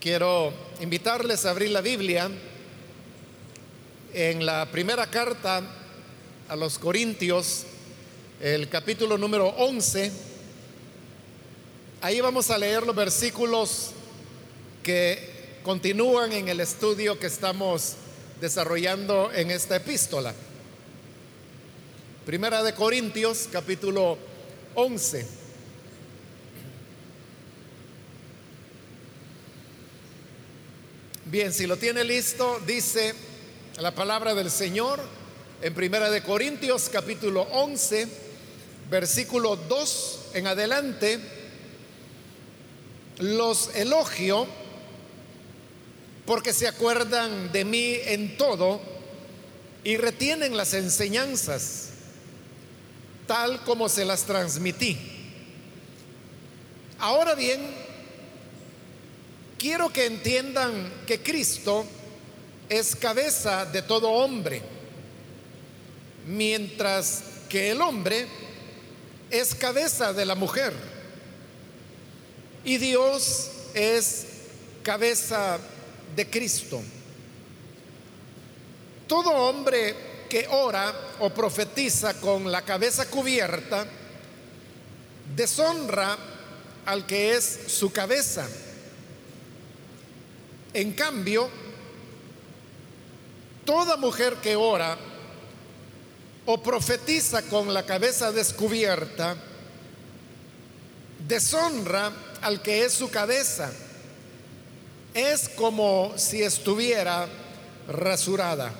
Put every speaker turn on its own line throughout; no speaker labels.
Quiero invitarles a abrir la Biblia en la primera carta a los Corintios, el capítulo número 11. Ahí vamos a leer los versículos que continúan en el estudio que estamos desarrollando en esta epístola. Primera de Corintios, capítulo 11. Bien, si lo tiene listo, dice la palabra del Señor en Primera de Corintios capítulo 11, versículo 2 en adelante. Los elogio porque se acuerdan de mí en todo y retienen las enseñanzas tal como se las transmití. Ahora bien, quiero que entiendan que Cristo es cabeza de todo hombre, mientras que el hombre es cabeza de la mujer. Y Dios es cabeza de Cristo. Todo hombre que ora o profetiza con la cabeza cubierta, deshonra al que es su cabeza en cambio, toda mujer que ora o profetiza con la cabeza descubierta, deshonra al que es su cabeza. Es como si estuviera rasurada.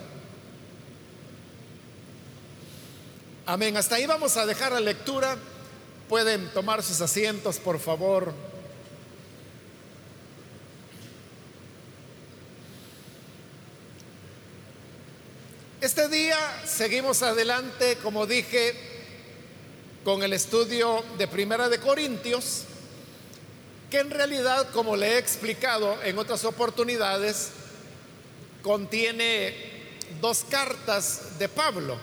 Amén. Hasta ahí vamos a dejar la lectura. Pueden tomar sus asientos, por favor. Este día seguimos adelante, como dije, con el estudio de Primera de Corintios, que en realidad, como le he explicado en otras oportunidades, contiene dos cartas de Pablo.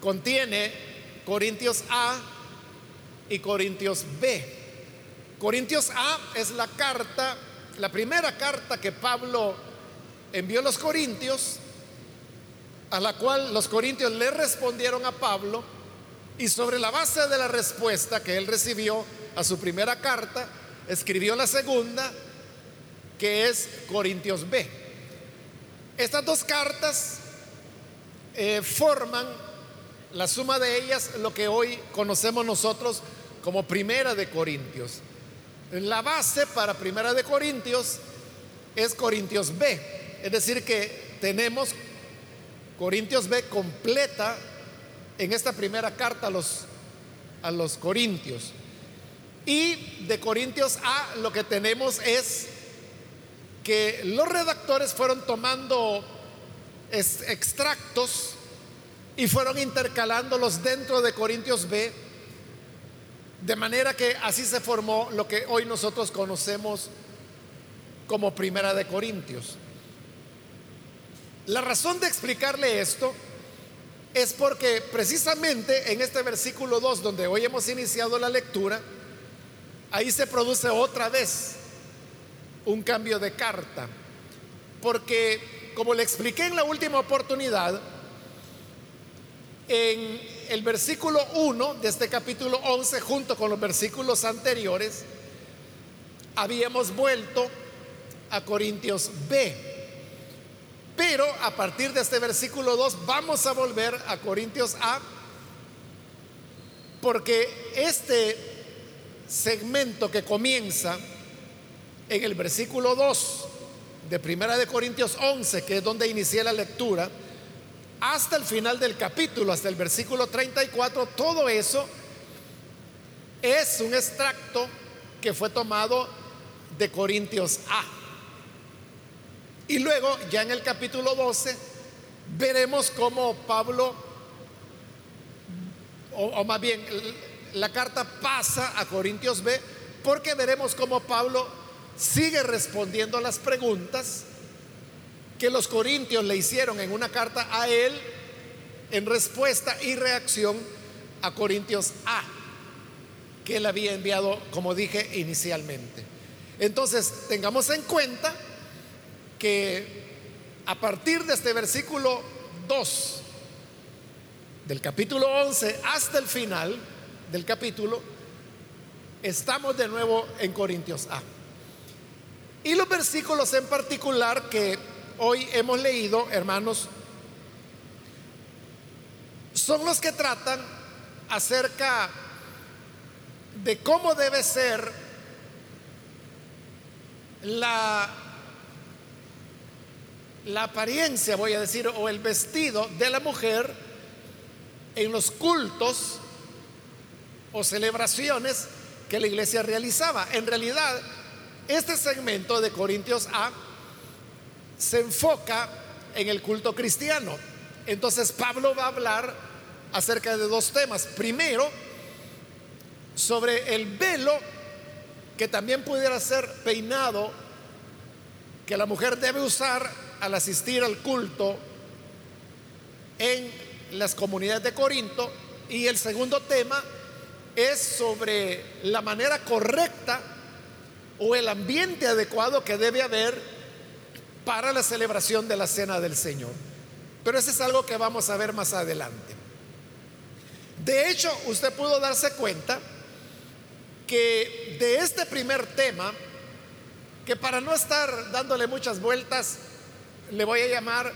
Contiene Corintios A y Corintios B. Corintios A es la carta, la primera carta que Pablo envió a los Corintios a la cual los corintios le respondieron a Pablo y sobre la base de la respuesta que él recibió a su primera carta, escribió la segunda, que es Corintios B. Estas dos cartas eh, forman la suma de ellas lo que hoy conocemos nosotros como Primera de Corintios. La base para Primera de Corintios es Corintios B, es decir que tenemos Corintios B completa en esta primera carta a los, a los Corintios. Y de Corintios A lo que tenemos es que los redactores fueron tomando extractos y fueron intercalándolos dentro de Corintios B, de manera que así se formó lo que hoy nosotros conocemos como Primera de Corintios. La razón de explicarle esto es porque precisamente en este versículo 2, donde hoy hemos iniciado la lectura, ahí se produce otra vez un cambio de carta. Porque, como le expliqué en la última oportunidad, en el versículo 1 de este capítulo 11, junto con los versículos anteriores, habíamos vuelto a Corintios B. Pero a partir de este versículo 2 vamos a volver a Corintios A, porque este segmento que comienza en el versículo 2 de Primera de Corintios 11, que es donde inicié la lectura, hasta el final del capítulo, hasta el versículo 34, todo eso es un extracto que fue tomado de Corintios A. Y luego, ya en el capítulo 12, veremos cómo Pablo, o, más bien, la carta pasa a Corintios B, porque veremos cómo Pablo sigue respondiendo a las preguntas que los corintios le hicieron en una carta a él en respuesta y reacción a Corintios A, que él había enviado, como dije inicialmente. Entonces, tengamos en cuenta que a partir de este versículo 2 del capítulo 11 hasta el final del capítulo, estamos de nuevo en Corintios A. Y los versículos en particular que hoy hemos leído, hermanos, son los que tratan acerca de cómo debe ser la, la apariencia, voy a decir, o el vestido de la mujer en los cultos o celebraciones que la iglesia realizaba. En realidad, este segmento de Corintios A se enfoca en el culto cristiano. Entonces Pablo va a hablar acerca de dos temas. Primero, sobre el velo que también pudiera ser peinado que la mujer debe usar al asistir al culto en las comunidades de Corinto. Y el segundo tema es sobre la manera correcta o el ambiente adecuado que debe haber para la celebración de la cena del Señor. Pero eso es algo que vamos a ver más adelante. De hecho, usted pudo darse cuenta que de este primer tema, que para no estar dándole muchas vueltas, le voy a llamar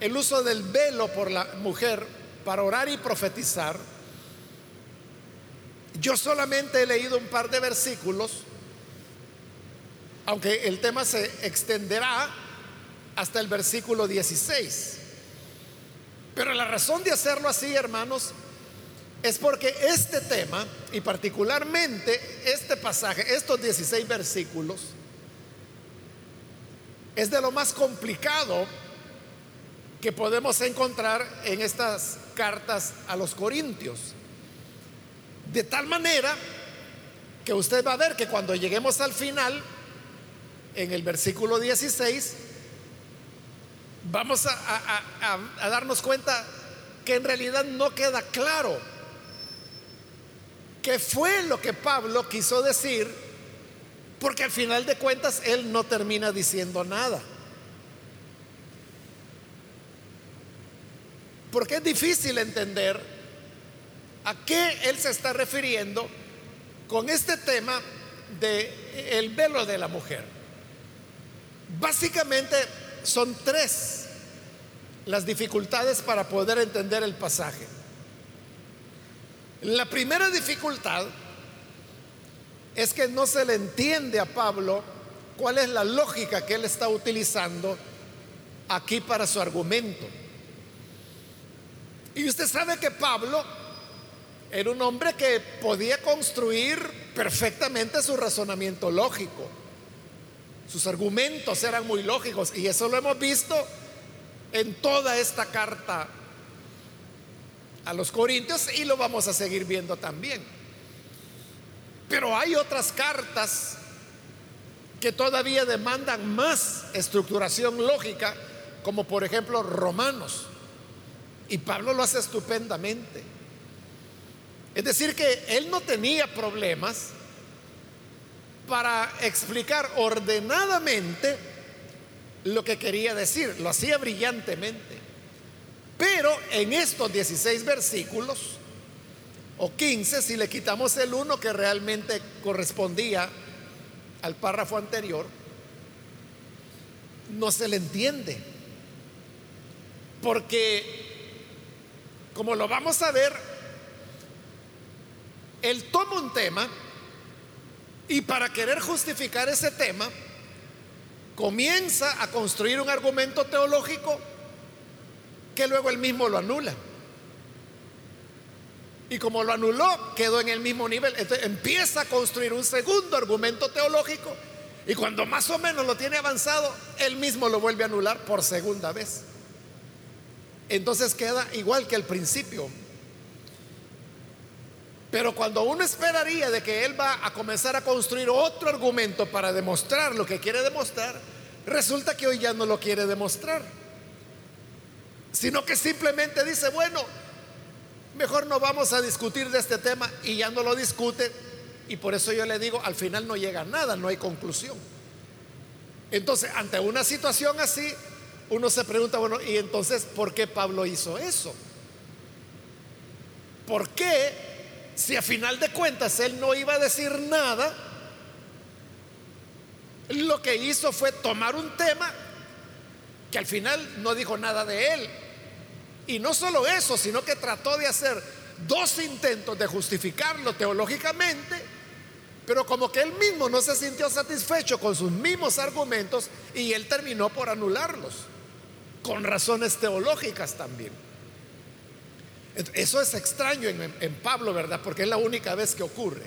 el uso del velo por la mujer para orar y profetizar, yo solamente he leído un par de versículos, aunque el tema se extenderá hasta el versículo 16. Pero la razón de hacerlo así, hermanos, es porque este tema, y particularmente este pasaje, estos 16 versículos, es de lo más complicado que podemos encontrar en estas cartas a los Corintios. De tal manera que usted va a ver que cuando lleguemos al final, en el versículo 16, vamos a, darnos cuenta que en realidad no queda claro qué fue lo que Pablo quiso decir, porque al final de cuentas él no termina diciendo nada. Porque es difícil entender a qué él se está refiriendo con este tema de el velo de la mujer. Básicamente son tres las dificultades para poder entender el pasaje. La primera dificultad es que no se le entiende a Pablo cuál es la lógica que él está utilizando aquí para su argumento. Y usted sabe que Pablo era un hombre que podía construir perfectamente su razonamiento lógico. Sus argumentos eran muy lógicos y eso lo hemos visto en toda esta carta a los Corintios y lo vamos a seguir viendo también. Pero hay otras cartas que todavía demandan más estructuración lógica, como por ejemplo Romanos. Y Pablo lo hace estupendamente. Es decir, que él no tenía problemas para explicar ordenadamente lo que quería decir. Lo hacía brillantemente. Pero en estos 16 versículos, o 15, si le quitamos el 1 que realmente correspondía al párrafo anterior, no se le entiende. Porque como lo vamos a ver, él toma un tema y para querer justificar ese tema, comienza a construir un argumento teológico que luego él mismo lo anula. Y como lo anuló, quedó en el mismo nivel. Entonces empieza a construir un segundo argumento teológico y cuando más o menos lo tiene avanzado, él mismo lo vuelve a anular por segunda vez entonces queda igual que al principio. Pero cuando uno esperaría de que él va a comenzar a construir otro argumento para demostrar lo que quiere demostrar, resulta que hoy ya no lo quiere demostrar. Sino que simplemente dice, bueno, mejor no vamos a discutir de este tema y ya no lo discute Y por eso yo le digo, al final no llega a nada, no hay conclusión. Entonces, ante una situación así, uno se pregunta, bueno, ¿y entonces por qué Pablo hizo eso? ¿Por qué, si a final de cuentas él no iba a decir nada, lo que hizo fue tomar un tema que al final no dijo nada de él? Y no solo eso, sino que trató de hacer dos intentos de justificarlo teológicamente, pero como que él mismo no se sintió satisfecho con sus mismos argumentos y él terminó por anularlos, con razones teológicas también. Eso es extraño en, Pablo, ¿verdad? Porque es la única vez que ocurre.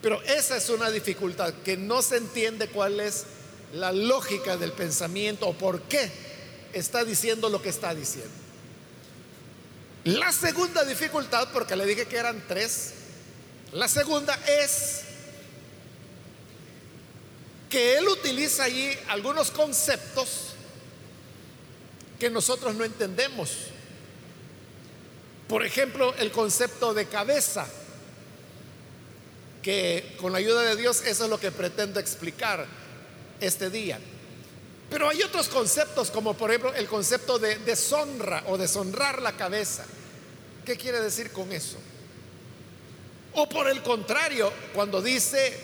Pero esa es una dificultad, que no se entiende cuál es la lógica del pensamiento o por qué está diciendo lo que está diciendo. La segunda dificultad, porque le dije que eran tres, la segunda es que él utiliza allí algunos conceptos que nosotros no entendemos. Por ejemplo, el concepto de cabeza, que con la ayuda de Dios eso es lo que pretendo explicar este día. Pero hay otros conceptos, como por ejemplo el concepto de deshonra o deshonrar la cabeza. ¿Qué quiere decir con eso? O por el contrario, cuando dice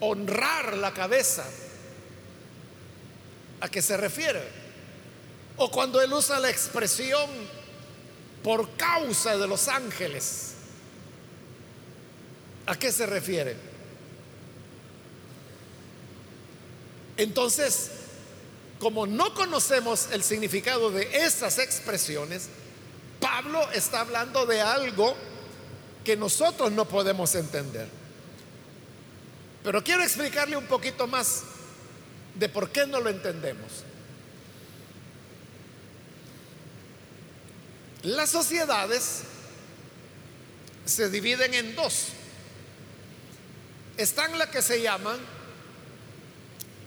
honrar la cabeza, ¿a qué se refiere? O cuando él usa la expresión por causa de los ángeles, ¿a qué se refiere? Entonces, como no conocemos el significado de esas expresiones, Pablo está hablando de algo que nosotros no podemos entender. Pero quiero explicarle un poquito más de por qué no lo entendemos. Las sociedades se dividen en dos. Están las que se llaman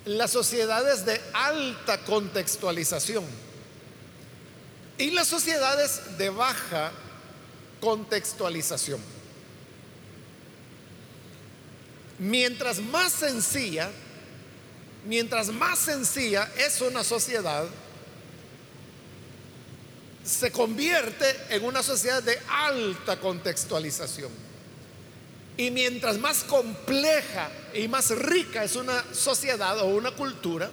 las sociedades de alta contextualización y las sociedades de baja contextualización. Mientras más sencilla, mientras más sencilla es una sociedad, se convierte en una sociedad de alta contextualización. Y mientras más compleja y más rica es una sociedad o una cultura,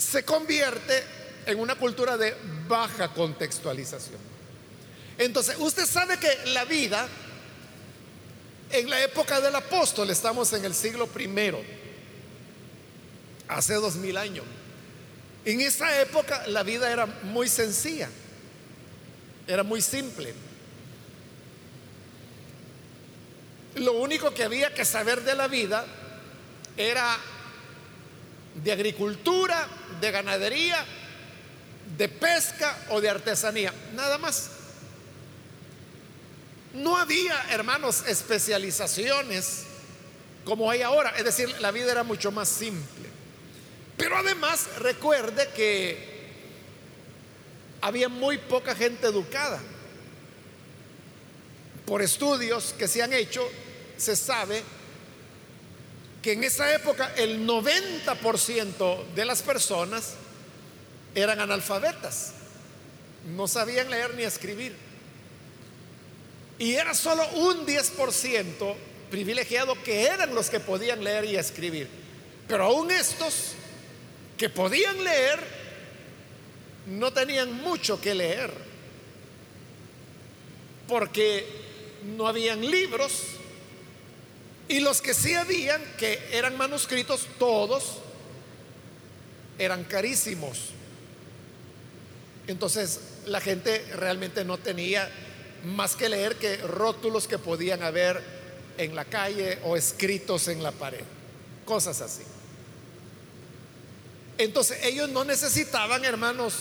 se convierte en una cultura de baja contextualización. Entonces, usted sabe que la vida en la época del apóstol, estamos en el siglo primero, hace dos mil años. En esa época la vida era muy sencilla, era muy simple. Lo único que había que saber de la vida era de agricultura, de ganadería, de pesca o de artesanía, nada más. No había, hermanos, especializaciones como hay ahora, es decir, la vida era mucho más simple. Pero además recuerde que había muy poca gente educada. Por estudios que se han hecho, se sabe que en esa época el 90% de las personas eran analfabetas, no sabían leer ni escribir. Y era solo un 10% privilegiado que eran los que podían leer y escribir. Pero aún estos que podían leer no tenían mucho que leer. Porque no habían libros. Y los que sí habían, que eran manuscritos, todos eran carísimos. Entonces la gente realmente no tenía más que leer que rótulos que podían haber en la calle o escritos en la pared, cosas así. Entonces ellos no necesitaban, hermanos,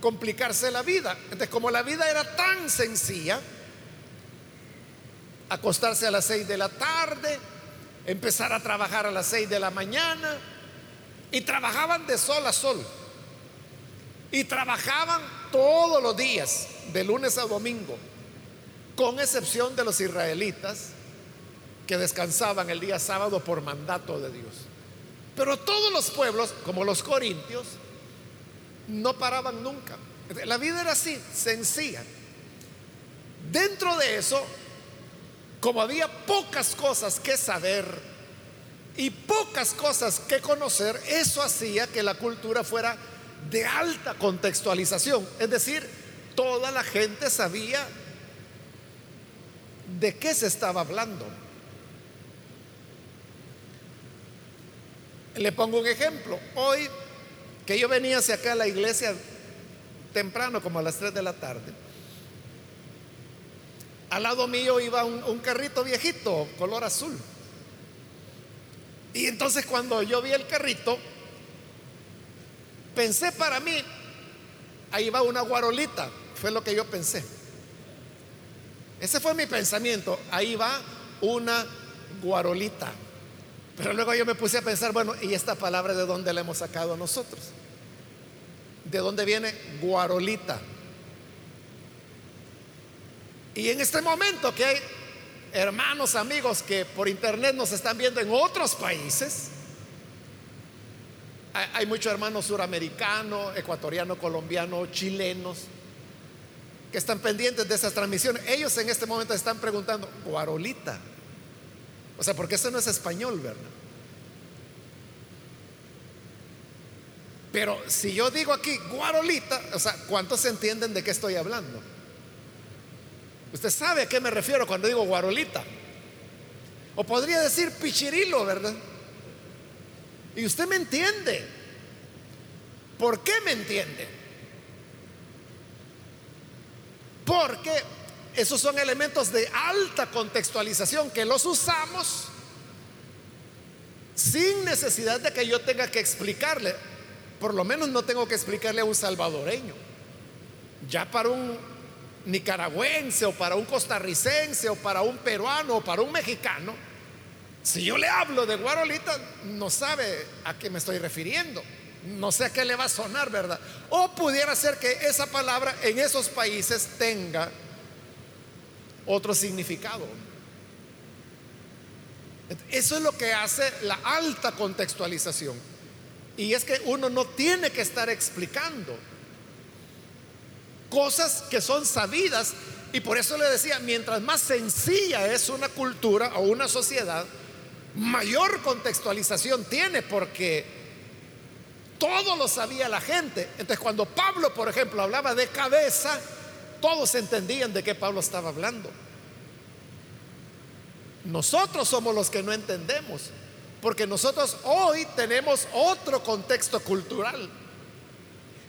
complicarse la vida. Entonces, como la vida era tan sencilla, acostarse a las seis de la tarde, empezar a trabajar a las seis de la mañana, y trabajaban de sol a sol. Y trabajaban todos los días, de lunes a domingo. con excepción de los israelitas que descansaban el día sábado por mandato de Dios. Pero todos los pueblos, como los corintios, no paraban nunca. La vida era así, sencilla. Dentro de eso, como había pocas cosas que saber y pocas cosas que conocer, eso hacía que la cultura fuera de alta contextualización. Es decir, toda la gente sabía de qué se estaba hablando. Le pongo un ejemplo. Hoy que yo venía hacia acá a la iglesia temprano, como a las 3 de la tarde, al lado mío iba un, carrito viejito, color azul. Y entonces cuando yo vi el carrito, pensé para mí, ahí va una guarolita, fue lo que yo pensé. Ese fue mi pensamiento, ahí va una guarolita. Pero luego yo me puse a pensar, bueno, ¿y esta palabra de dónde la hemos sacado nosotros? ¿De dónde viene guarolita? Y en este momento que hay hermanos, amigos que por internet nos están viendo en otros países, hay, muchos hermanos suramericanos, ecuatorianos, colombianos, chilenos, que están pendientes de esas transmisiones. Ellos en este momento están preguntando, guarolita. O sea, porque eso no es español, ¿verdad? Pero si yo digo aquí guarolita, o sea, ¿cuántos entienden de qué estoy hablando? Usted sabe a qué me refiero cuando digo guarolita. O podría decir pichirilo, ¿verdad? Y usted me entiende. ¿Por qué me entiende? Porque esos son elementos de alta contextualización que los usamos sin necesidad de que yo tenga que explicarle. Por lo menos no tengo que explicarle a un salvadoreño. Ya para un nicaragüense o para un costarricense o para un peruano o para un mexicano, si yo le hablo de guarolita, no sabe a qué me estoy refiriendo. No sé a qué le va a sonar, ¿verdad? O pudiera ser que esa palabra en esos países tenga otro significado. Eso es lo que hace la alta contextualización. Y es que uno no tiene que estar explicando cosas que son sabidas. Y por eso le decía, mientras más sencilla es una cultura o una sociedad, mayor contextualización tiene porque todo lo sabía la gente. Entonces cuando Pablo, por ejemplo, hablaba de cabeza, todos entendían de qué Pablo estaba hablando. Nosotros somos los que no entendemos, porque nosotros hoy tenemos otro contexto cultural.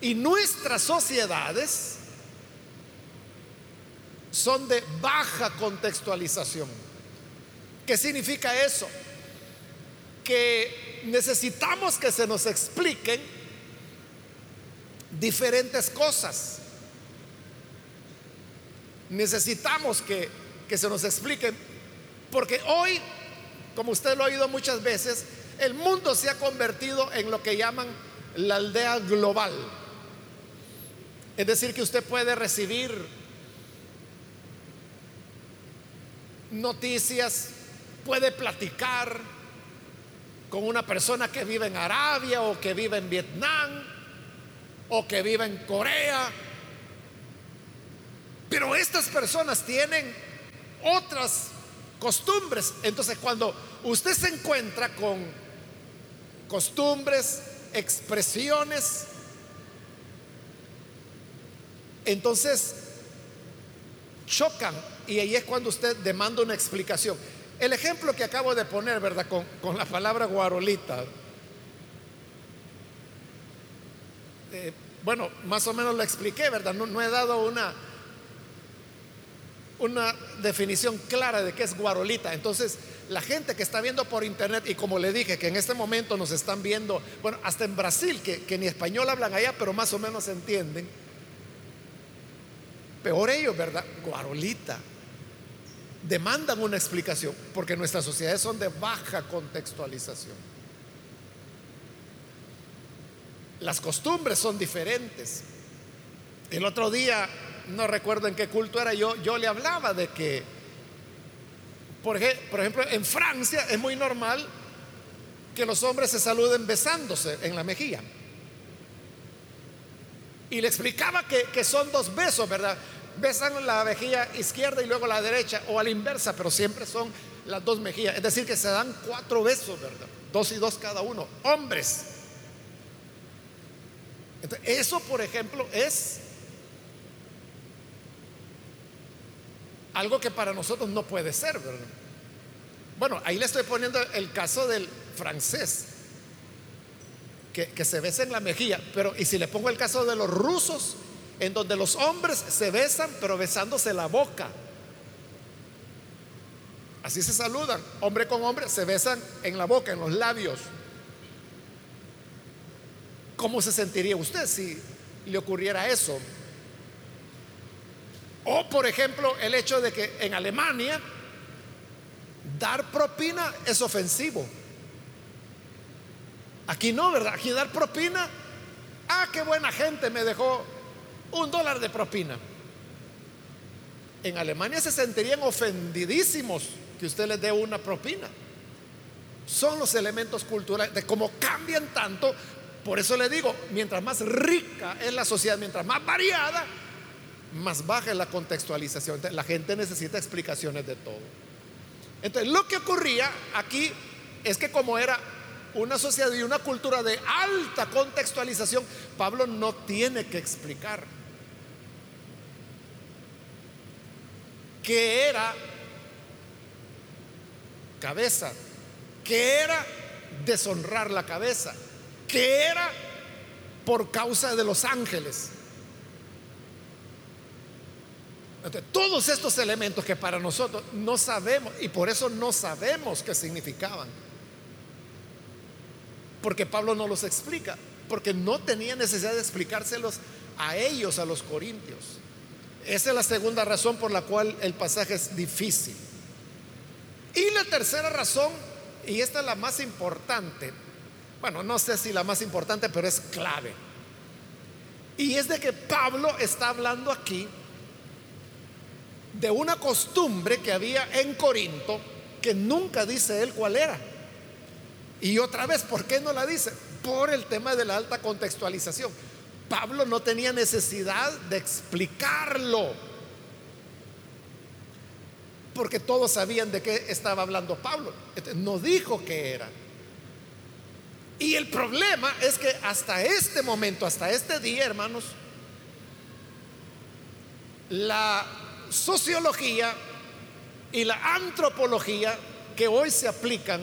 Y nuestras sociedades son de baja contextualización. ¿Qué significa eso? Que necesitamos que se nos expliquen diferentes cosas. Necesitamos que, que se nos expliquen, porque hoy, como usted lo ha oído muchas veces, el mundo se ha convertido en lo que llaman la aldea global. Es decir, que usted puede recibir noticias, puede platicar con una persona que vive en Arabia o que vive en Vietnam o que vive en Corea. Pero estas personas tienen otras costumbres. Entonces cuando usted se encuentra con costumbres, expresiones, entonces chocan y ahí es cuando usted demanda una explicación. El ejemplo que acabo de poner, ¿verdad? Con, la palabra guarolita. Eh, bueno, más o menos lo expliqué, ¿verdad? No, no he dado una, una definición clara de qué es guarolita. Entonces, la gente que está viendo por internet, y como le dije, que en este momento nos están viendo, bueno, hasta en Brasil, que, que ni español hablan allá, pero más o menos entienden. Peor ellos, ¿verdad? Guarolita demandan una explicación, porque nuestras sociedades son de baja contextualización. Las costumbres son diferentes. El otro día no recuerdo en qué culto era, yo, yo le hablaba de que, por, ejemplo, en Francia es muy normal que los hombres se saluden besándose en la mejilla. Y le explicaba que, que, son dos besos, ¿verdad? Besan la mejilla izquierda y luego la derecha, o a la inversa, pero siempre son las dos mejillas. Es decir, que se dan cuatro besos, ¿verdad? Dos y dos cada uno. Hombres. eso, por ejemplo, es algo que para nosotros no puede ser, ¿verdad? Bueno, ahí le estoy poniendo el caso del francés, que, que se besa en la mejilla, pero y si le pongo el caso de los rusos, en donde los hombres se besan, pero besándose la boca. Así se saludan, hombre con hombre, se besan en la boca, en los labios. ¿Cómo se sentiría usted si le ocurriera eso? O, por ejemplo, el hecho de que en Alemania dar propina es ofensivo. Aquí no, ¿verdad? Aquí dar propina, ah, qué buena gente me dejó un dólar de propina. En Alemania se sentirían ofendidísimos que usted les dé una propina. Son los elementos culturales de cómo cambian tanto. Por eso le digo, mientras más rica es la sociedad, mientras más variada, más baja es la contextualización. la gente necesita explicaciones de todo. Entonces, lo que ocurría aquí es que como era una sociedad y una cultura de alta contextualización, Pablo no tiene que explicar que era cabeza, que era deshonrar la cabeza, que era por causa de los ángeles. todos estos elementos que para nosotros no sabemos, y por eso no sabemos qué significaban, porque Pablo no los explica, porque no tenía necesidad de explicárselos a ellos, a los corintios. Esa es la segunda razón por la cual el pasaje es difícil. Y la tercera razón, y esta es la más importante, bueno, no sé si la más importante, pero es clave. Y es de que Pablo está hablando aquí de una costumbre que había en Corinto que nunca dice él cuál era. Y otra vez, ¿por qué no la dice? Por el tema de la alta contextualización. Pablo no tenía necesidad de explicarlo, porque todos sabían de qué estaba hablando Pablo. No dijo qué era. Y el problema es que hasta este momento, hasta este día, hermanos, la sociología y la antropología que hoy se aplican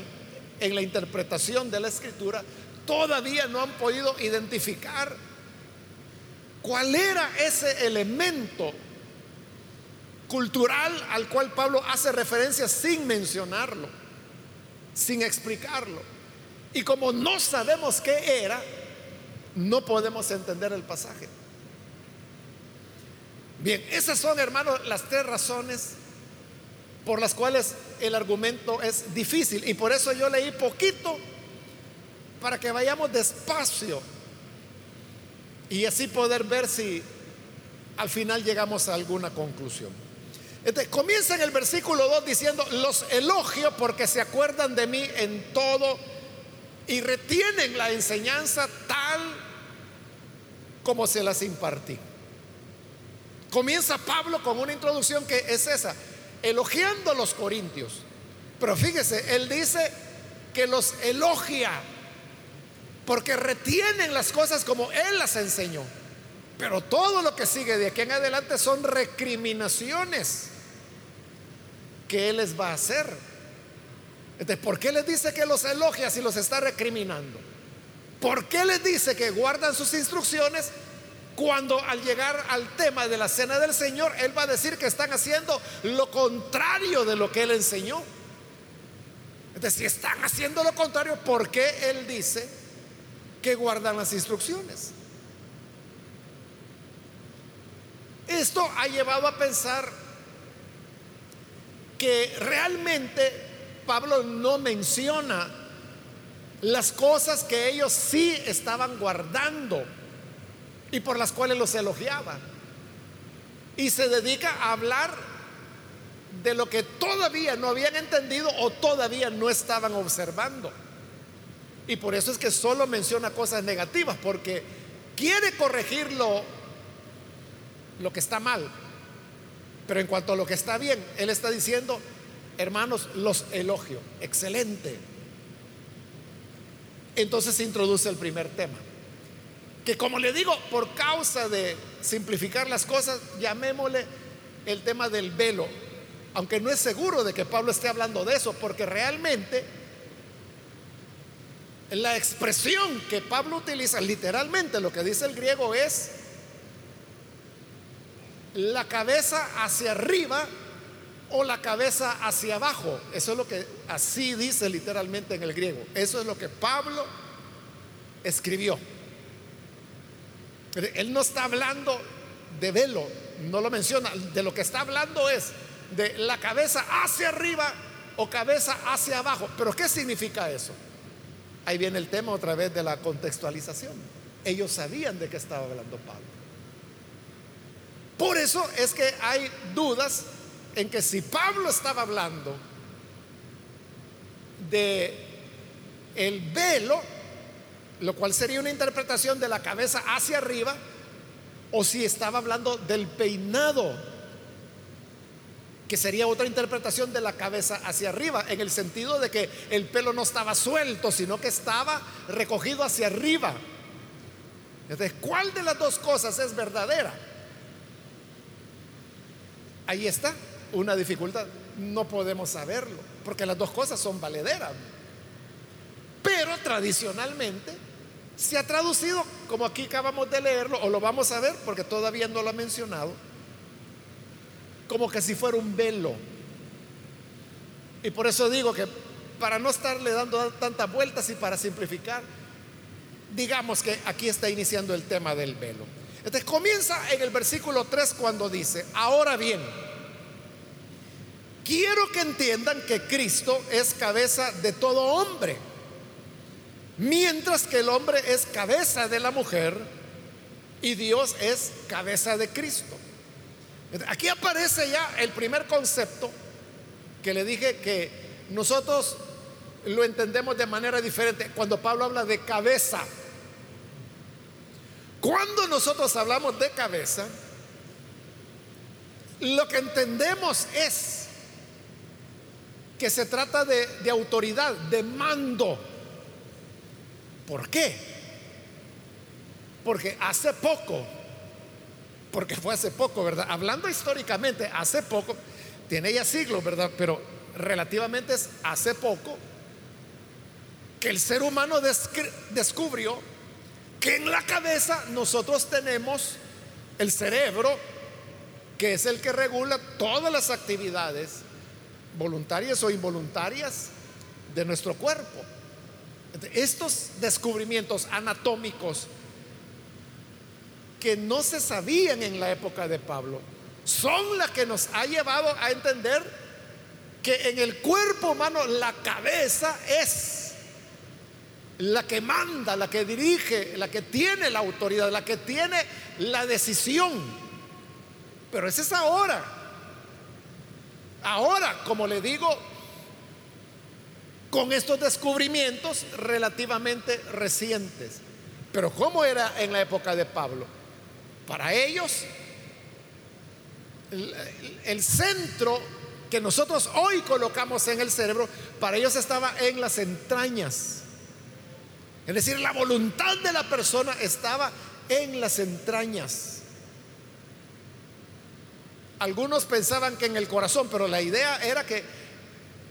en la interpretación de la escritura todavía no han podido identificar cuál era ese elemento cultural al cual Pablo hace referencia sin mencionarlo, sin explicarlo. Y como no sabemos qué era, no podemos entender el pasaje. Bien, esas son, hermanos, las tres razones por las cuales el argumento es difícil. Y por eso yo leí poquito para que vayamos despacio y así poder ver si al final llegamos a alguna conclusión. Entonces, comienza en el versículo 2 diciendo, los elogio porque se acuerdan de mí en todo y retienen la enseñanza tal como se las impartí. Comienza Pablo con una introducción que es esa, elogiando a los corintios. Pero fíjese, él dice que los elogia porque retienen las cosas como él las enseñó. Pero todo lo que sigue de aquí en adelante son recriminaciones que él les va a hacer. Entonces, ¿por qué les dice que los elogia si los está recriminando? ¿Por qué les dice que guardan sus instrucciones cuando al llegar al tema de la cena del Señor, Él va a decir que están haciendo lo contrario de lo que Él enseñó. Entonces, si están haciendo lo contrario, ¿por qué Él dice que guardan las instrucciones? Esto ha llevado a pensar que realmente Pablo no menciona las cosas que ellos sí estaban guardando y por las cuales los elogiaba. y se dedica a hablar de lo que todavía no habían entendido o todavía no estaban observando. Y por eso es que solo menciona cosas negativas, porque quiere corregir lo, lo que está mal. Pero en cuanto a lo que está bien, Él está diciendo, hermanos, los elogio. Excelente. Entonces se introduce el primer tema. Que como le digo, por causa de simplificar las cosas, llamémosle el tema del velo. Aunque no es seguro de que Pablo esté hablando de eso, porque realmente la expresión que Pablo utiliza, literalmente lo que dice el griego es la cabeza hacia arriba o la cabeza hacia abajo. Eso es lo que así dice literalmente en el griego. Eso es lo que Pablo escribió. Él no está hablando de velo, no lo menciona. De lo que está hablando es de la cabeza hacia arriba o cabeza hacia abajo. Pero ¿qué significa eso? Ahí viene el tema otra vez de la contextualización. Ellos sabían de qué estaba hablando Pablo. Por eso es que hay dudas en que si Pablo estaba hablando de el velo, lo cual sería una interpretación de la cabeza hacia arriba, o si estaba hablando del peinado, que sería otra interpretación de la cabeza hacia arriba, en el sentido de que el pelo no estaba suelto, sino que estaba recogido hacia arriba. Entonces, ¿cuál de las dos cosas es verdadera? Ahí está una dificultad. No podemos saberlo, porque las dos cosas son valederas. Pero tradicionalmente se ha traducido, como aquí acabamos de leerlo, o lo vamos a ver, porque todavía no lo ha mencionado, como que si fuera un velo. Y por eso digo que para no estarle dando tantas vueltas y para simplificar, digamos que aquí está iniciando el tema del velo. Entonces comienza en el versículo 3 cuando dice, ahora bien, quiero que entiendan que Cristo es cabeza de todo hombre, mientras que el hombre es cabeza de la mujer y Dios es cabeza de Cristo. Aquí aparece ya el primer concepto que le dije que nosotros lo entendemos de manera diferente cuando Pablo habla de cabeza. Cuando nosotros hablamos de cabeza, lo que entendemos es que se trata de, autoridad, de mando. ¿Por qué? Porque hace poco, porque fue hace poco, ¿verdad? Hablando históricamente, hace poco, tiene ya siglos, ¿verdad? Pero relativamente es hace poco que el ser humano descubrió que en la cabeza nosotros tenemos el cerebro, que es el que regula todas las actividades voluntarias o involuntarias de nuestro cuerpo. Estos descubrimientos anatómicos que no se sabían en la época de Pablo son las que nos ha llevado a entender que en el cuerpo humano la cabeza es la que manda, la que dirige, la que tiene la autoridad, la que tiene la decisión. Pero esa es ahora. Ahora, como le digo, con estos descubrimientos relativamente recientes. Pero ¿cómo era en la época de Pablo? Para ellos, el, centro que nosotros hoy colocamos en el cerebro, para ellos estaba en las entrañas. Es decir, la voluntad de la persona estaba en las entrañas. Algunos pensaban que en el corazón, pero la idea era que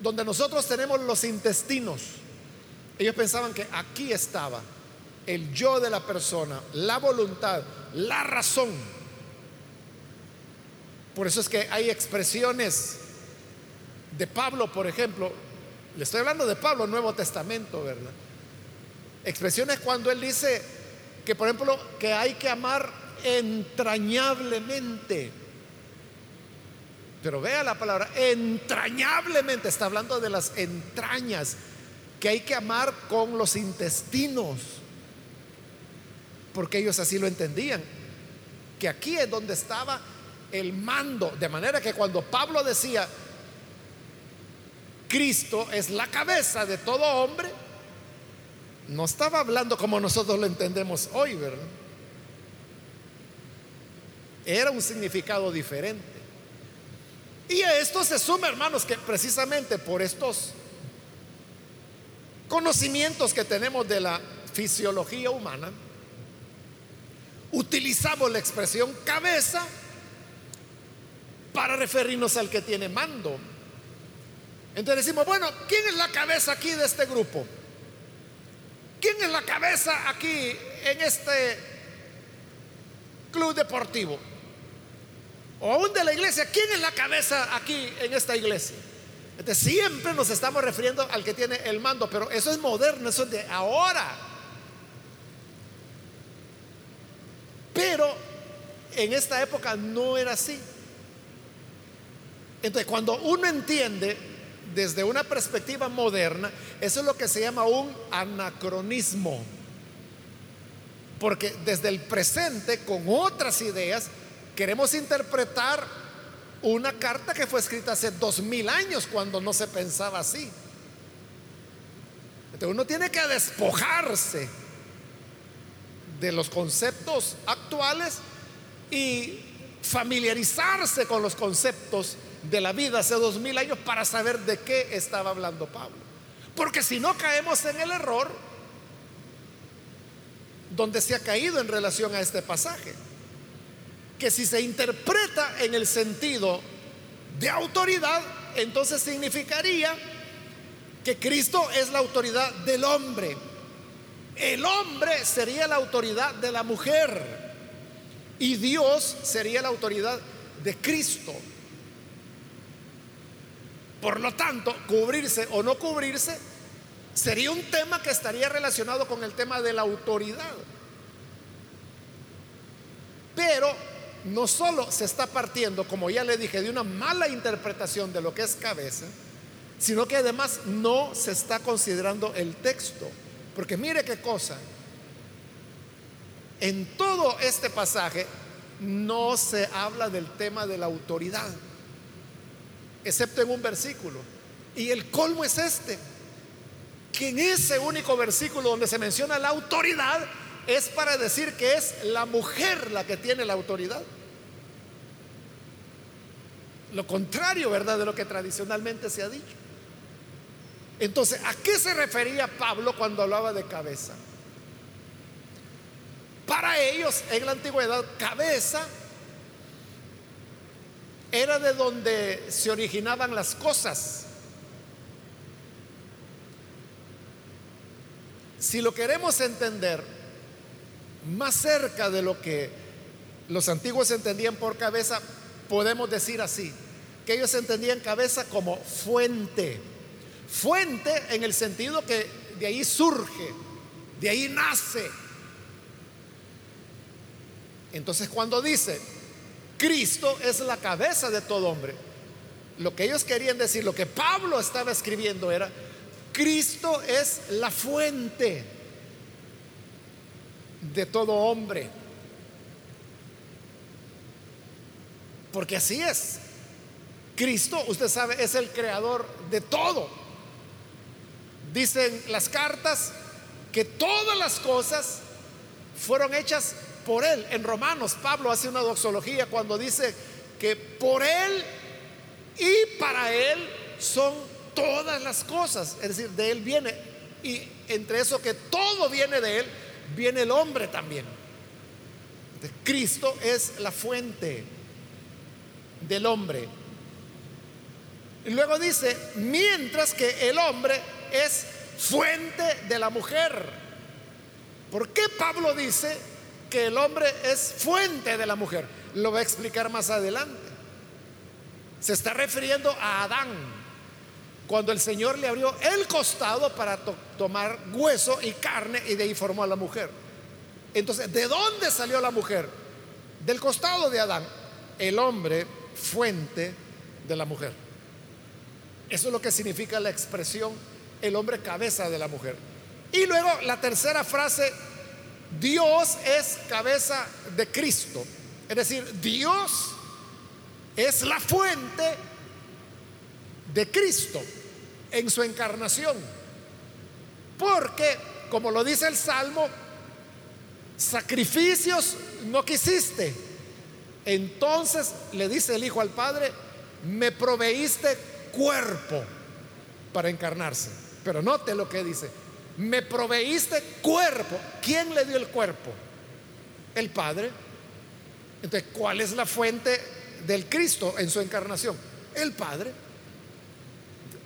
donde nosotros tenemos los intestinos, ellos pensaban que aquí estaba el yo de la persona, la voluntad, la razón. Por eso es que hay expresiones de Pablo, por ejemplo, le estoy hablando de Pablo, Nuevo Testamento, ¿verdad? Expresiones cuando él dice que, por ejemplo, que hay que amar entrañablemente pero vea la palabra, entrañablemente, está hablando de las entrañas, que hay que amar con los intestinos, porque ellos así lo entendían, que aquí es donde estaba el mando. De manera que cuando Pablo decía, Cristo es la cabeza de todo hombre, no estaba hablando como nosotros lo entendemos hoy, ¿verdad? Era un significado diferente. Y a esto se suma, hermanos, que precisamente por estos conocimientos que tenemos de la fisiología humana, utilizamos la expresión cabeza para referirnos al que tiene mando. Entonces decimos, bueno, ¿quién es la cabeza aquí de este grupo? ¿Quién es la cabeza aquí en este club deportivo? O aún de la iglesia, ¿quién es la cabeza aquí en esta iglesia? Entonces, siempre nos estamos refiriendo al que tiene el mando, pero eso es moderno, eso es de ahora. Pero en esta época no era así. Entonces, cuando uno entiende desde una perspectiva moderna, eso es lo que se llama un anacronismo. Porque desde el presente, con otras ideas, queremos interpretar una carta que fue escrita hace dos mil años cuando no se pensaba así. Entonces uno tiene que despojarse de los conceptos actuales y familiarizarse con los conceptos de la vida hace dos mil años para saber de qué estaba hablando Pablo. Porque si no caemos en el error donde se ha caído en relación a este pasaje, que si se interpreta en el sentido de autoridad, entonces significaría que Cristo es la autoridad del hombre. El hombre sería la autoridad de la mujer y Dios sería la autoridad de Cristo. Por lo tanto, cubrirse o no cubrirse sería un tema que estaría relacionado con el tema de la autoridad. Pero no solo se está partiendo, como ya le dije, de una mala interpretación de lo que es cabeza, sino que además no se está considerando el texto. Porque mire qué cosa, en todo este pasaje no se habla del tema de la autoridad excepto en un versículo. Y el colmo es este, que en ese único versículo donde se menciona la autoridad es para decir que es la mujer la que tiene la autoridad. Lo contrario, ¿verdad? De lo que tradicionalmente se ha dicho. Entonces, ¿a qué se refería Pablo cuando hablaba de cabeza? Para ellos, en la antigüedad, cabeza era de donde se originaban las cosas. Si lo queremos entender más cerca de lo que los antiguos entendían por cabeza, podemos decir así, que ellos entendían cabeza como fuente. Fuente en el sentido que de ahí surge, de ahí nace. Entonces cuando dice, Cristo es la cabeza de todo hombre. Lo que ellos querían decir, lo que Pablo estaba escribiendo era, Cristo es la fuente de todo hombre. Porque así es. Cristo, usted sabe, es el creador de todo. Dicen las cartas que todas las cosas fueron hechas por Él. En Romanos, Pablo hace una doxología cuando dice que por Él y para Él son todas las cosas. Es decir, de Él viene. Y entre eso que todo viene de Él, viene el hombre también. Cristo es la fuente del hombre. Y luego dice, mientras que el hombre es fuente de la mujer. ¿Por qué Pablo dice que el hombre es fuente de la mujer. Lo va a explicar más adelante. Se está refiriendo a Adán, cuando el Señor le abrió el costado para tomar hueso y carne y de ahí formó a la mujer. Entonces, ¿de dónde salió la mujer? Del costado de Adán. El hombre fuente de la mujer. Eso es lo que significa la expresión el hombre cabeza de la mujer. Y luego la tercera frase Dios es cabeza de Cristo. Es decir, Dios es la fuente de Cristo en su encarnación. Porque, como lo dice el Salmo, sacrificios no quisiste. Entonces le dice el Hijo al Padre, me proveíste cuerpo para encarnarse. Pero note lo que dice, me proveíste cuerpo. ¿Quién le dio el cuerpo? El Padre. Entonces, ¿cuál es la fuente del Cristo en su encarnación? El Padre.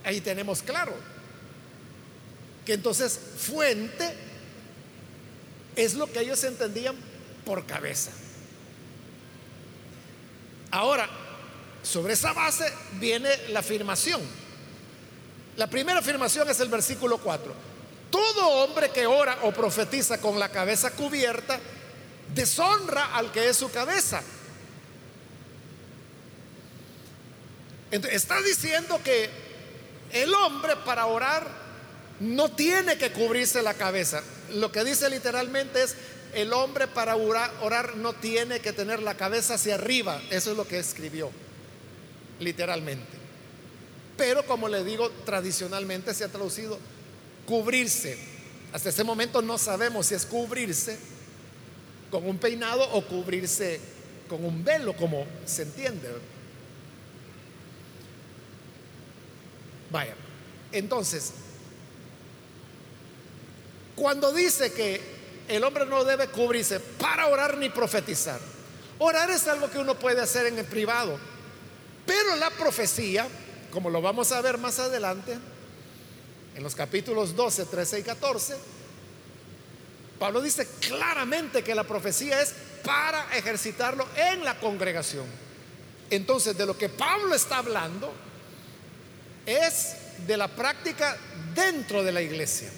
Ahí tenemos claro que entonces fuente es lo que ellos entendían por cabeza. Ahora, sobre esa base viene la afirmación. La primera afirmación es el versículo 4. Todo hombre que ora o profetiza con la cabeza cubierta deshonra al que es su cabeza. Está diciendo que el hombre para orar no tiene que cubrirse la cabeza. Lo que dice literalmente es, el hombre para orar, no tiene que tener la cabeza hacia arriba. Eso es lo que escribió, literalmente. Pero como le digo, tradicionalmente se ha traducido cubrirse. Hasta ese momento no sabemos si es cubrirse con un peinado o cubrirse con un velo, como se entiende. Vaya, entonces, cuando dice que el hombre no debe cubrirse para orar ni profetizar, orar es algo que uno puede hacer en el privado, pero la profecía, como lo vamos a ver más adelante, en los capítulos 12, 13 y 14, Pablo dice claramente que la profecía es para ejercitarlo en la congregación. Entonces, de lo que Pablo está hablando es de la práctica dentro de la iglesia,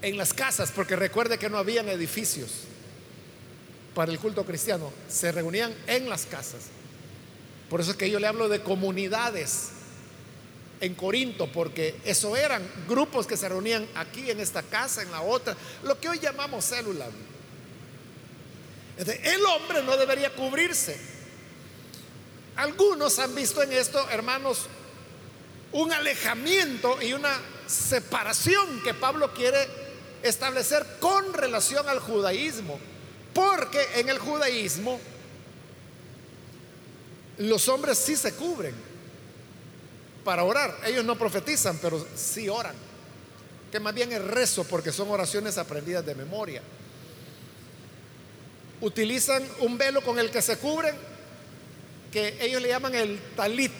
en las casas, porque recuerde que no habían edificios para el culto cristiano, se reunían en las casas. Por eso es que yo le hablo de comunidades en Corinto, porque eso eran grupos que se reunían aquí en esta casa, en la otra, lo que hoy llamamos célula. El hombre no debería cubrirse. Algunos han visto en esto, hermanos, un alejamiento y una separación que Pablo quiere establecer con relación al judaísmo. Porque en el judaísmo los hombres sí se cubren para orar. Ellos no profetizan, pero sí oran. Que más bien es rezo porque son oraciones aprendidas de memoria. Utilizan un velo con el que se cubren, que ellos le llaman el talit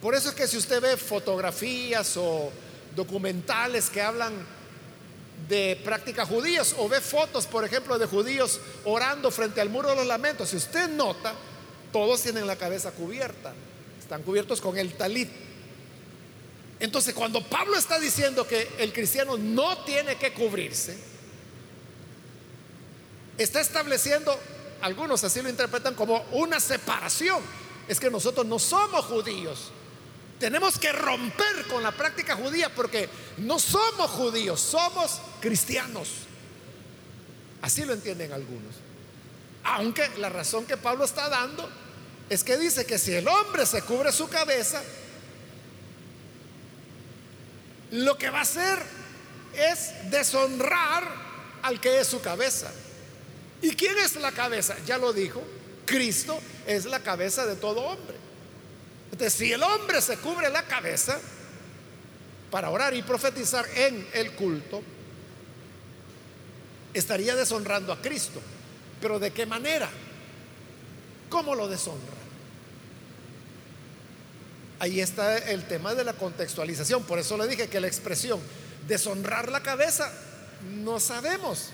por eso es que si usted ve fotografías o documentales que hablan de prácticas judías o ve fotos, por ejemplo, de judíos orando frente al muro de los lamentos, si usted nota, todos tienen la cabeza cubierta, están cubiertos con el talit. Entonces, cuando Pablo está diciendo que el cristiano no tiene que cubrirse, está estableciendo, algunos así lo interpretan como una separación. Es que nosotros no somos judíos, tenemos que romper con la práctica judía porque no somos judíos, somos cristianos. Así lo entienden algunos. Aunque la razón que Pablo está dando es que dice que si el hombre se cubre su cabeza, lo que va a hacer es deshonrar al que es su cabeza. ¿Y quién es la cabeza? Ya lo dijo, Cristo es la cabeza de todo hombre. Entonces, si el hombre se cubre la cabeza para orar y profetizar en el culto, estaría deshonrando a Cristo. Pero ¿de qué manera? ¿Cómo lo deshonra? Ahí está el tema de la contextualización. Por eso le dije que la expresión deshonrar la cabeza, no sabemos.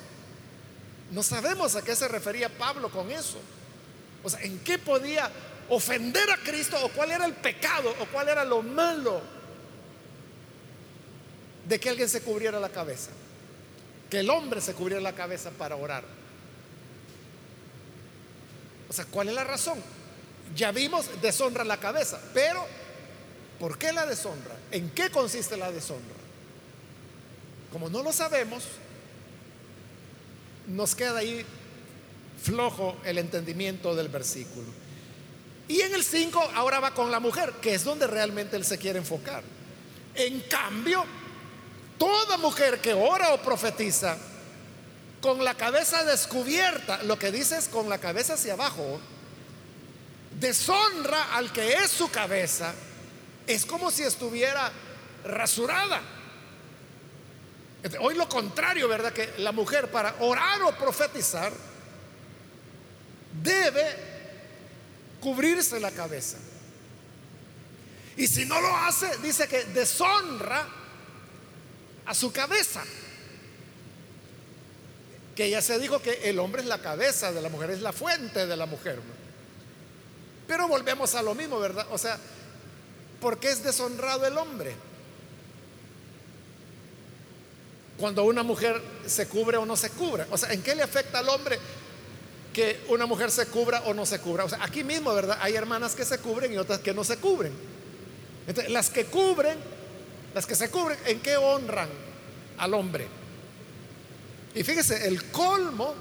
No sabemos a qué se refería Pablo con eso. O sea, ¿en qué podía ofender a Cristo o cuál era el pecado o cuál era lo malo de que alguien se cubriera la cabeza. Que el hombre se cubriera la cabeza para orar. O sea, ¿cuál es la razón? Ya vimos, deshonra la cabeza, pero ¿por qué la deshonra? ¿En qué consiste la deshonra? Como no lo sabemos, nos queda ahí flojo el entendimiento del versículo. Y en el 5 ahora va con la mujer, que es donde realmente él se quiere enfocar. En cambio, toda mujer que ora o profetiza con la cabeza descubierta, lo que dice es con la cabeza hacia abajo, deshonra al que es su cabeza, es como si estuviera rasurada. Hoy lo contrario, ¿verdad? Que la mujer para orar o profetizar debe cubrirse la cabeza. Y si no lo hace, dice que deshonra a su cabeza. Que ya se dijo que el hombre es la cabeza de la mujer, es la fuente de la mujer. Pero volvemos a lo mismo, ¿verdad? O sea, ¿por qué es deshonrado el hombre? Cuando una mujer se cubre o no se cubre. O sea, ¿en qué le afecta al hombre que una mujer se cubra o no se cubra? O sea, aquí mismo, ¿verdad? Hay hermanas que se cubren y otras que no se cubren. Entonces, las que cubren, las que se cubren, ¿en qué honran al hombre? Y fíjese, el colmo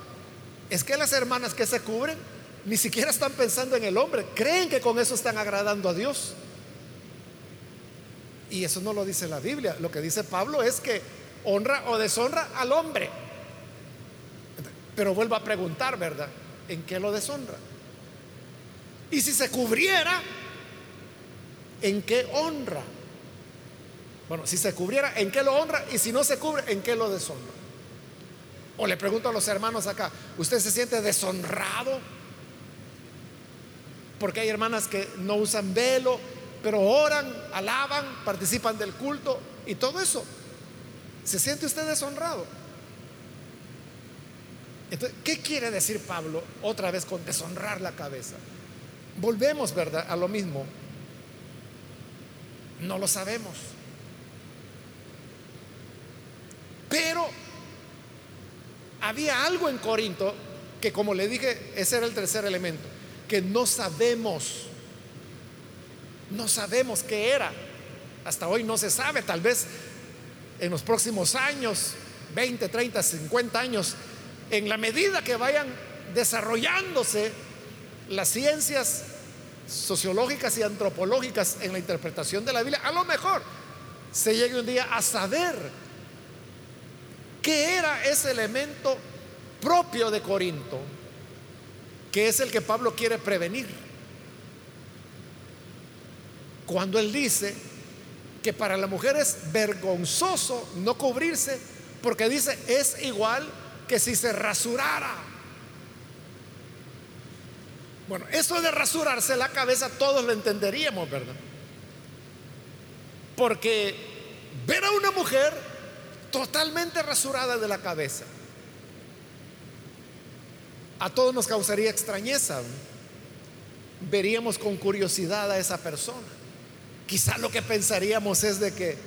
es que las hermanas que se cubren ni siquiera están pensando en el hombre, creen que con eso están agradando a Dios. Y eso no lo dice la Biblia, lo que dice Pablo es que honra o deshonra al hombre. Pero vuelvo a preguntar, ¿verdad? ¿En qué lo deshonra? Y si se cubriera, ¿en qué honra? Bueno, si se cubriera, ¿en qué lo honra? Y si no se cubre, ¿en qué lo deshonra? O le pregunto a los hermanos acá, ¿usted se siente deshonrado? Porque hay hermanas que no usan velo, pero oran, alaban, participan del culto y todo eso. ¿Se siente usted deshonrado? Entonces, ¿qué quiere decir Pablo otra vez con deshonrar la cabeza? Volvemos, ¿verdad? A lo mismo. No lo sabemos. Pero había algo en Corinto que, como le dije, ese era el tercer elemento, que no sabemos. No sabemos qué era. Hasta hoy no se sabe. Tal vez en los próximos años, 20, 30, 50 años, en la medida que vayan desarrollándose las ciencias sociológicas y antropológicas en la interpretación de la Biblia, a lo mejor se llegue un día a saber qué era ese elemento propio de Corinto, que es el que Pablo quiere prevenir. Cuando él dice que para la mujer es vergonzoso no cubrirse, porque dice, es igual que si se rasurara. Bueno, eso de rasurarse la cabeza todos lo entenderíamos, ¿verdad? Porque ver a una mujer totalmente rasurada de la cabeza, a todos nos causaría extrañeza. Veríamos con curiosidad a esa persona. Quizá lo que pensaríamos es de que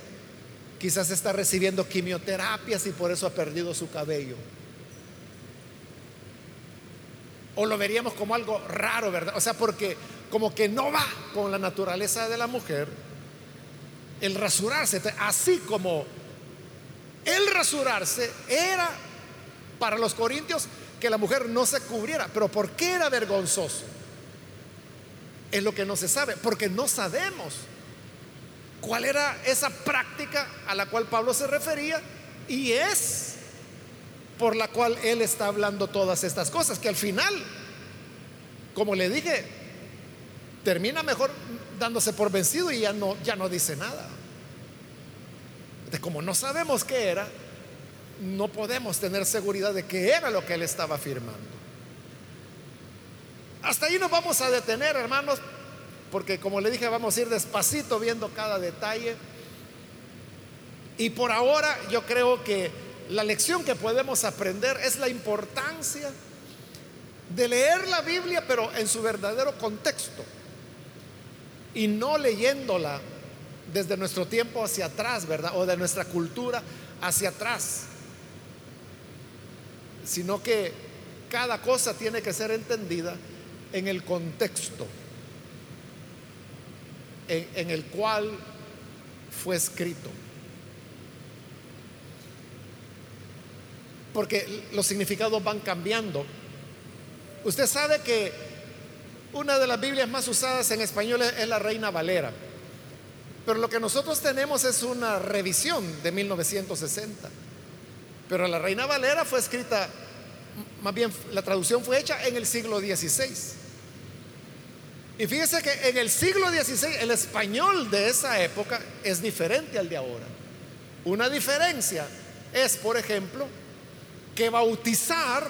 quizás está recibiendo quimioterapias y por eso ha perdido su cabello. O lo veríamos como algo raro, ¿verdad? O sea, porque como que no va con la naturaleza de la mujer el rasurarse. Así como el rasurarse era para los corintios que la mujer no se cubriera. Pero ¿por qué era vergonzoso? Es lo que no se sabe, porque no sabemos cuál era esa práctica a la cual Pablo se refería y es por la cual él está hablando todas estas cosas, que al final, como le dije, termina mejor dándose por vencido y ya no, ya no dice nada. De como no sabemos qué era, no podemos tener seguridad de qué era lo que él estaba afirmando. Hasta ahí nos vamos a detener, hermanos, porque como le dije, vamos a ir despacito viendo cada detalle. Y por ahora yo creo que la lección que podemos aprender es la importancia de leer la Biblia, pero en su verdadero contexto. Y no leyéndola desde nuestro tiempo hacia atrás, ¿verdad? O de nuestra cultura hacia atrás. Sino que cada cosa tiene que ser entendida en el contexto en, el cual fue escrito. Porque los significados van cambiando. Usted sabe que Una de las Biblias más usadas en español es la Reina Valera. Pero lo que nosotros tenemos es una revisión de 1960. Pero la Reina Valera fue escrita, más bien la traducción fue hecha en el siglo XVI. Y fíjese que en el siglo XVI el español de esa época es diferente al de ahora. Una diferencia es, por ejemplo, que bautizar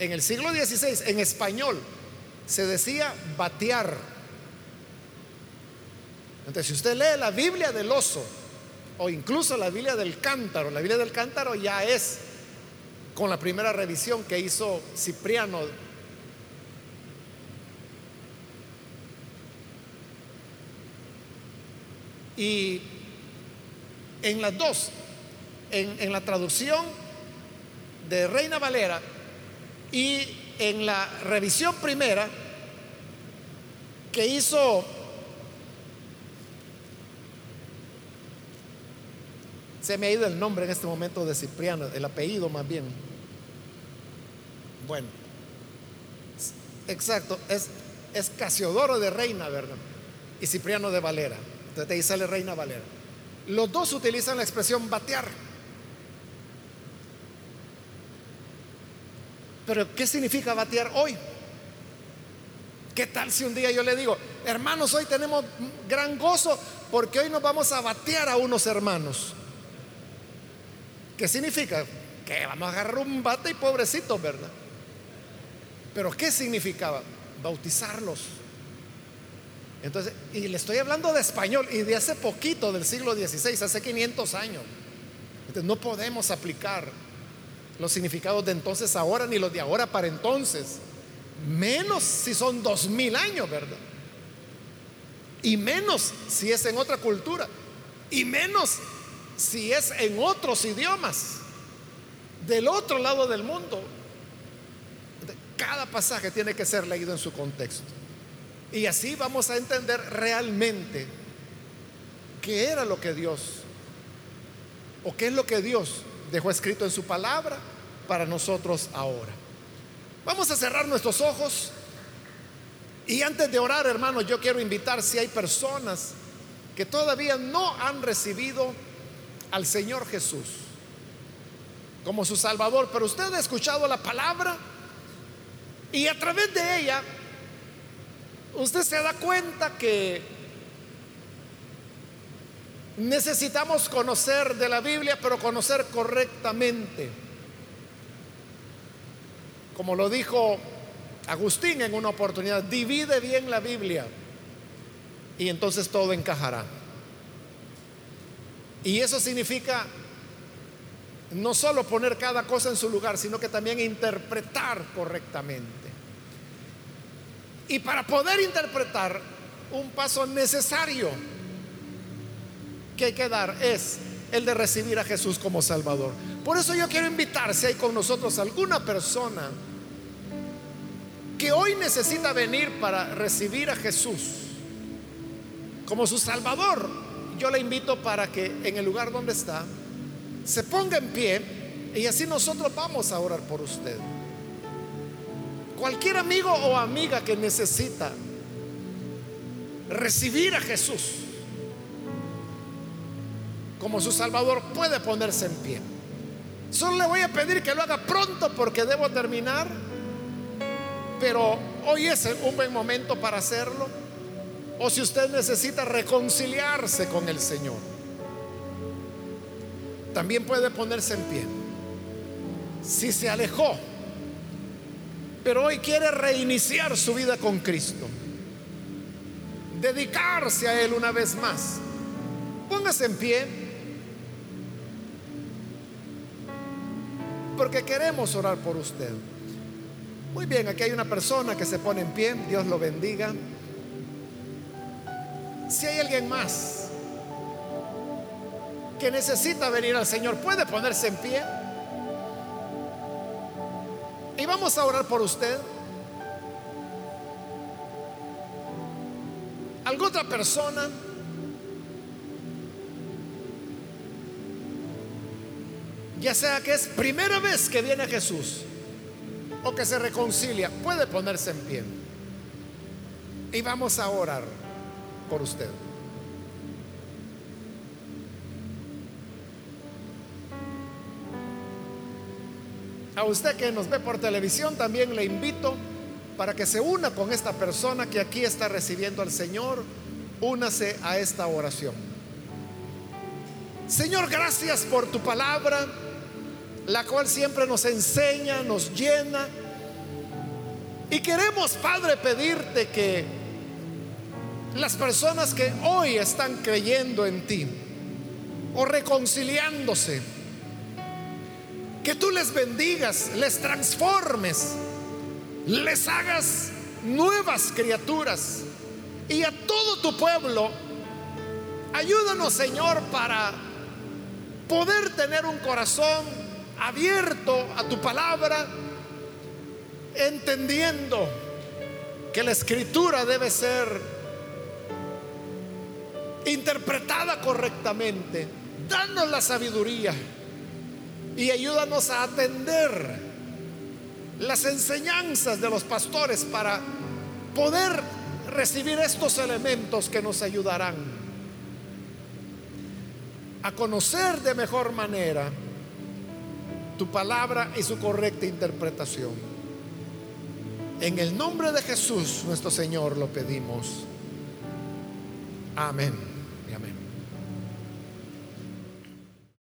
en el siglo XVI en español se decía batear. Entonces, si usted lee la Biblia del oso o incluso la Biblia del cántaro, la Biblia del cántaro ya es con la primera revisión que hizo Cipriano Y en las dos, en, la traducción de Reina Valera y en la revisión primera que hizo se me ha ido el nombre en este momento de Cipriano, el apellido más bien. Bueno, exacto, es, es Casiodoro de Reina, ¿verdad? Y Cipriano de Valera. Entonces ahí sale Reina Valera. Los dos utilizan la expresión batear. Pero ¿qué significa batear hoy? ¿Qué tal si un día yo le digo, hermanos, hoy tenemos gran gozo porque hoy nos vamos a batear a unos hermanos? ¿Qué significa? Que vamos a agarrar un bate y pobrecitos, ¿verdad? Pero ¿qué significaba? Bautizarlos. Entonces, y le estoy hablando de español y de hace poquito, del siglo XVI, hace 500 años. Entonces, no podemos aplicar los significados de entonces ahora ni los de ahora para entonces. Menos si son dos mil años, ¿verdad? Y menos si es en otra cultura. Y menos si es en otros idiomas. Del otro lado del mundo. Cada pasaje tiene que ser leído en su contexto. Y así vamos a entender realmente qué era lo que Dios, o qué es lo que Dios dejó escrito en su palabra para nosotros ahora. Vamos a cerrar nuestros ojos. Y antes de orar, hermanos, yo quiero invitar si hay personas que todavía no han recibido al Señor Jesús como su Salvador, pero usted ha escuchado la palabra y a través de ella usted se da cuenta que necesitamos conocer de la Biblia, pero conocer correctamente. Como lo dijo Agustín en una oportunidad, divide bien la Biblia y entonces todo encajará. Y eso significa no solo poner cada cosa en su lugar, sino que también interpretar correctamente. Y para poder interpretar, un paso necesario que hay que dar es el de recibir a Jesús como Salvador. Por eso yo quiero invitar, si hay con nosotros alguna persona que hoy necesita venir para recibir a Jesús como su Salvador, yo le invito para que en el lugar donde está se ponga en pie y así nosotros vamos a orar por usted. Cualquier amigo o amiga que necesita recibir a Jesús como su Salvador puede ponerse en pie. Solo le voy a pedir que lo haga pronto porque debo terminar, pero hoy es un buen momento para hacerlo. O si usted necesita reconciliarse con el Señor, también puede ponerse en pie. Si se alejó, pero hoy quiere reiniciar su vida con Cristo. Dedicarse a Él una vez más. Póngase en pie. Porque queremos orar por usted. Muy bien, aquí hay una persona que se pone en pie. Dios lo bendiga. Si hay alguien más que necesita venir al Señor, puede ponerse en pie. Y vamos a orar por usted. ¿Alguna otra persona? Ya sea que es primera vez que viene Jesús o que se reconcilia, puede ponerse en pie. Y vamos a orar por usted. A usted que nos ve por televisión también le invito para que se una con esta persona que aquí está recibiendo al Señor. Únase a esta oración. Señor, gracias por tu palabra, la cual siempre nos enseña, nos llena. Y queremos, Padre, pedirte que las personas que hoy están creyendo en ti o reconciliándose, que tú les bendigas, les transformes, les hagas nuevas criaturas. Y a todo tu pueblo, ayúdanos Señor para poder tener un corazón abierto a tu palabra, entendiendo que la escritura debe ser interpretada correctamente. Danos la sabiduría y ayúdanos a atender las enseñanzas de los pastores para poder recibir estos elementos que nos ayudarán a conocer de mejor manera tu palabra y su correcta interpretación. En el nombre de Jesús, nuestro Señor, lo pedimos. Amén.